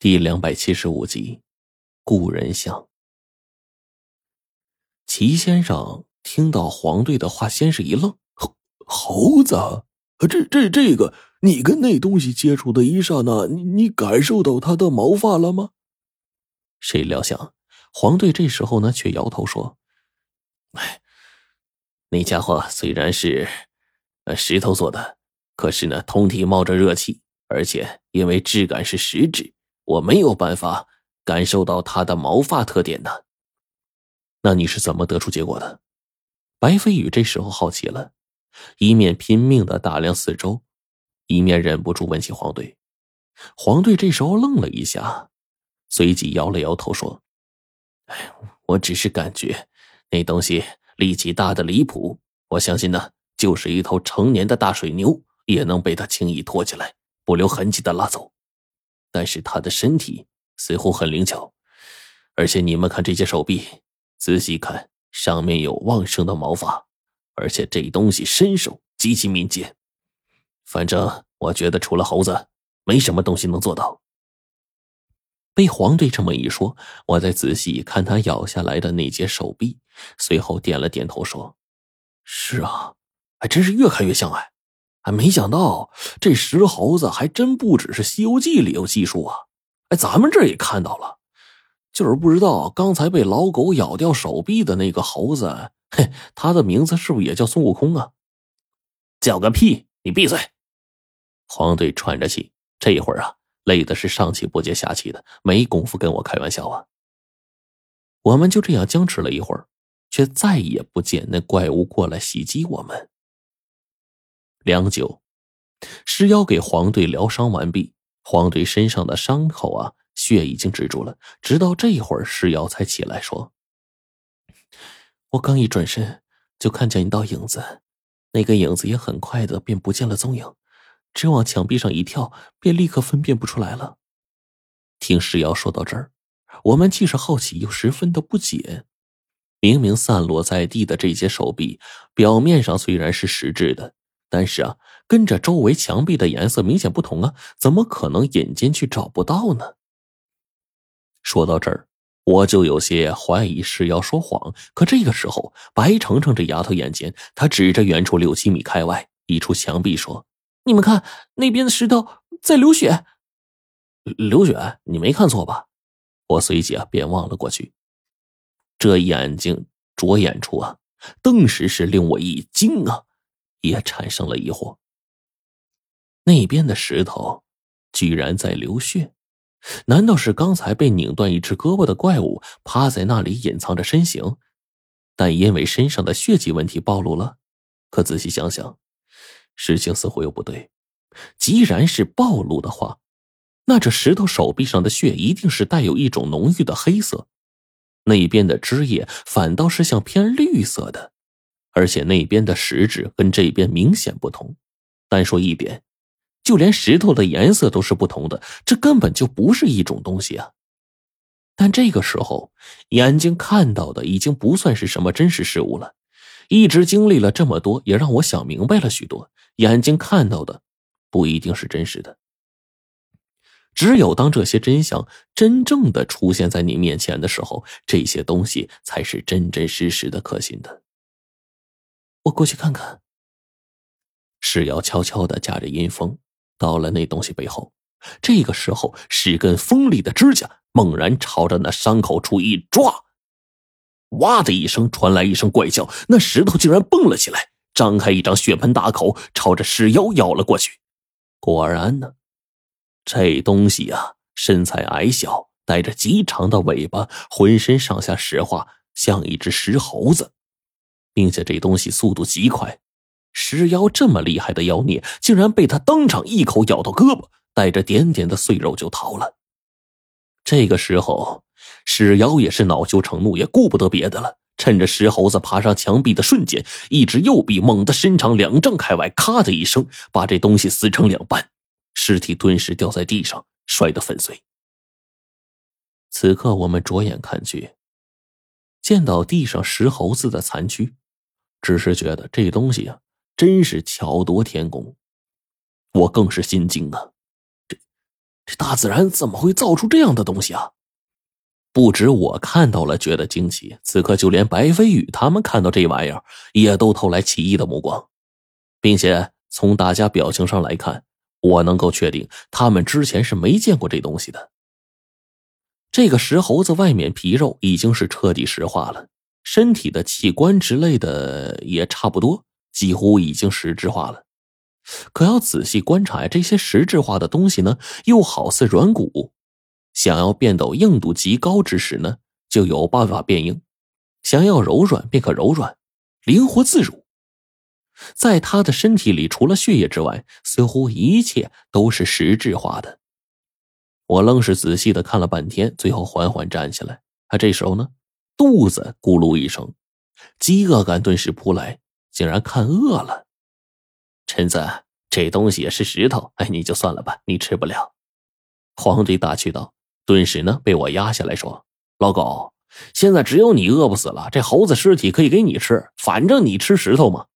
第两百七十五集，故人像。齐先生听到黄队的话，先是一愣：“猴猴子，这这这个，你跟那东西接触的一刹那，你你感受到它的毛发了吗？”谁料想，黄队这时候呢，却摇头说：“哎，那家伙虽然是呃石头做的，可是呢，通体冒着热气，而且因为质感是实质。”我没有办法感受到它的毛发特点呢。那你是怎么得出结果的？白飞宇这时候好奇了，一面拼命的打量四周，一面忍不住问起黄队。黄队这时候愣了一下，随即摇了摇头说：“哎，我只是感觉那东西力气大的离谱。我相信呢，就是一头成年的大水牛也能被他轻易拖起来，不留痕迹的拉走。”但是他的身体似乎很灵巧，而且你们看这些手臂，仔细看上面有旺盛的毛发，而且这东西身手极其敏捷。反正我觉得除了猴子，没什么东西能做到。被黄队这么一说，我再仔细看他咬下来的那截手臂，随后点了点头说：“是啊，还真是越看越像哎。”还没想到这石猴子还真不只是《西游记》里有技术啊！哎，咱们这也看到了，就是不知道刚才被老狗咬掉手臂的那个猴子，嘿，他的名字是不是也叫孙悟空啊？叫个屁！你闭嘴！黄队喘着气，这一会儿啊，累的是上气不接下气的，没工夫跟我开玩笑啊。我们就这样僵持了一会儿，却再也不见那怪物过来袭击我们。良久，尸妖给黄队疗伤完毕。黄队身上的伤口啊，血已经止住了。直到这会儿，尸妖才起来说：“我刚一转身，就看见一道影子，那个影子也很快的便不见了踪影。只往墙壁上一跳，便立刻分辨不出来了。”听尸妖说到这儿，我们既是好奇，又十分的不解。明明散落在地的这些手臂，表面上虽然是实质的。但是啊，跟着周围墙壁的颜色明显不同啊，怎么可能引进去找不到呢？说到这儿，我就有些怀疑是要说谎。可这个时候，白程程这丫头眼尖，她指着远处六七米开外一处墙壁说：“你们看，那边的石头在流血。”流血？你没看错吧？我随即啊便望了过去，这眼睛着眼处啊，顿时是令我一惊啊！也产生了疑惑。那边的石头居然在流血，难道是刚才被拧断一只胳膊的怪物趴在那里隐藏着身形，但因为身上的血迹问题暴露了？可仔细想想，事情似乎又不对。既然是暴露的话，那这石头手臂上的血一定是带有一种浓郁的黑色，那边的汁液反倒是像偏绿色的。而且那边的石质跟这边明显不同。单说一点，就连石头的颜色都是不同的，这根本就不是一种东西啊！但这个时候，眼睛看到的已经不算是什么真实事物了。一直经历了这么多，也让我想明白了许多。眼睛看到的不一定是真实的。只有当这些真相真正的出现在你面前的时候，这些东西才是真真实实的可信的。我过去看看。石瑶悄悄的驾着阴风，到了那东西背后。这个时候，十根锋利的指甲猛然朝着那伤口处一抓，哇的一声传来一声怪叫，那石头竟然蹦了起来，张开一张血盆大口，朝着石妖咬了过去。果然呢，这东西啊，身材矮小，带着极长的尾巴，浑身上下石化，像一只石猴子。并且这东西速度极快，石妖这么厉害的妖孽，竟然被他当场一口咬到胳膊，带着点点的碎肉就逃了。这个时候，石妖也是恼羞成怒，也顾不得别的了，趁着石猴子爬上墙壁的瞬间，一只右臂猛地伸长两丈开外，咔的一声把这东西撕成两半，尸体顿时掉在地上，摔得粉碎。此刻我们着眼看去，见到地上石猴子的残躯。只是觉得这东西啊，真是巧夺天工，我更是心惊啊！这这大自然怎么会造出这样的东西啊？不止我看到了，觉得惊奇。此刻，就连白飞宇他们看到这玩意儿，也都投来奇异的目光，并且从大家表情上来看，我能够确定他们之前是没见过这东西的。这个石猴子外面皮肉已经是彻底石化了，身体的器官之类的也差不多，几乎已经实质化了。可要仔细观察呀，这些实质化的东西呢，又好似软骨。想要变到硬度极高之时呢，就有办法变硬；想要柔软便可柔软，灵活自如。在他的身体里，除了血液之外，似乎一切都是实质化的。我愣是仔细的看了半天，最后缓缓站起来。他这时候呢，肚子咕噜一声，饥饿感顿时扑来，竟然看饿了。陈子，这东西也是石头，哎，你就算了吧，你吃不了。黄队大气道。顿时呢，被我压下来说：“老狗，现在只有你饿不死了，这猴子尸体可以给你吃，反正你吃石头嘛，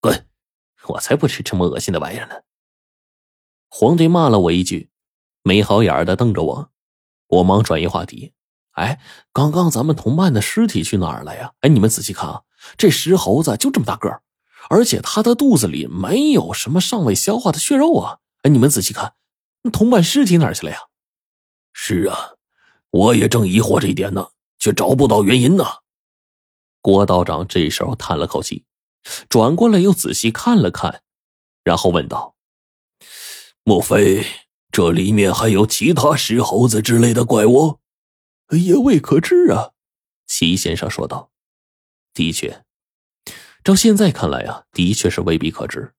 滚！我才不吃这么恶心的玩意儿呢！”黄队骂了我一句，没好眼的瞪着我。我忙转移话题：“哎，刚刚咱们同伴的尸体去哪儿了呀？哎，你们仔细看啊，这石猴子就这么大个儿，而且他的肚子里没有什么尚未消化的血肉啊！哎，你们仔细看，那同伴尸体哪儿去了呀？”是啊，我也正疑惑这一点呢，却找不到原因呢。郭道长这时候叹了口气，转过来又仔细看了看，然后问道：“莫非这里面还有其他石猴子之类的怪物？”也未可知啊。”齐先生说道。“的确，照现在看来啊，的确是未必可知，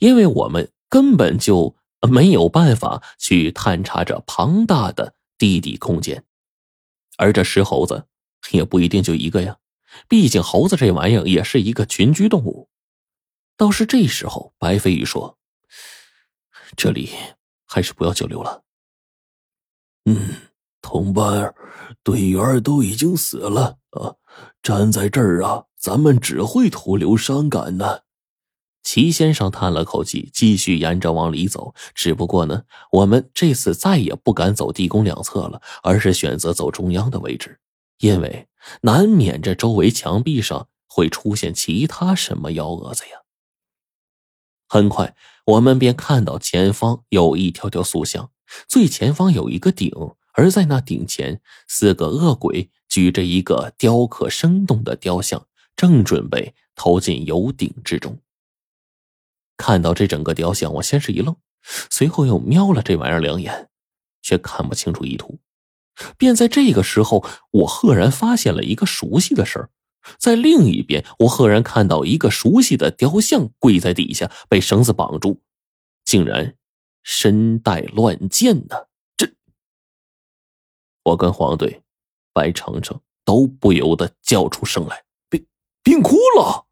因为我们根本就……”没有办法去探查这庞大的地底空间，而这石猴子也不一定就一个呀。毕竟猴子这玩意儿也是一个群居动物。倒是这时候，白飞宇说：“这里还是不要久留了。”嗯，同伴队员都已经死了啊，站在这儿啊，咱们只会徒留伤感呢。齐先生叹了口气，继续沿着往里走。只不过呢，我们这次再也不敢走地宫两侧了，而是选择走中央的位置，因为难免这周围墙壁上会出现其他什么幺蛾子呀。很快，我们便看到前方有一条条塑像，最前方有一个顶，而在那顶前，四个恶鬼举着一个雕刻生动的雕像，正准备投进油鼎之中。看到这整个雕像，我先是一愣，随后又瞄了这玩意儿两眼，却看不清楚意图。便在这个时候，我赫然发现了一个熟悉的事儿：在另一边，我赫然看到一个熟悉的雕像跪在底下，被绳子绑住，竟然身带乱箭呢！我跟黄队、白程程都不由得叫出声来：“冰冰哭了！”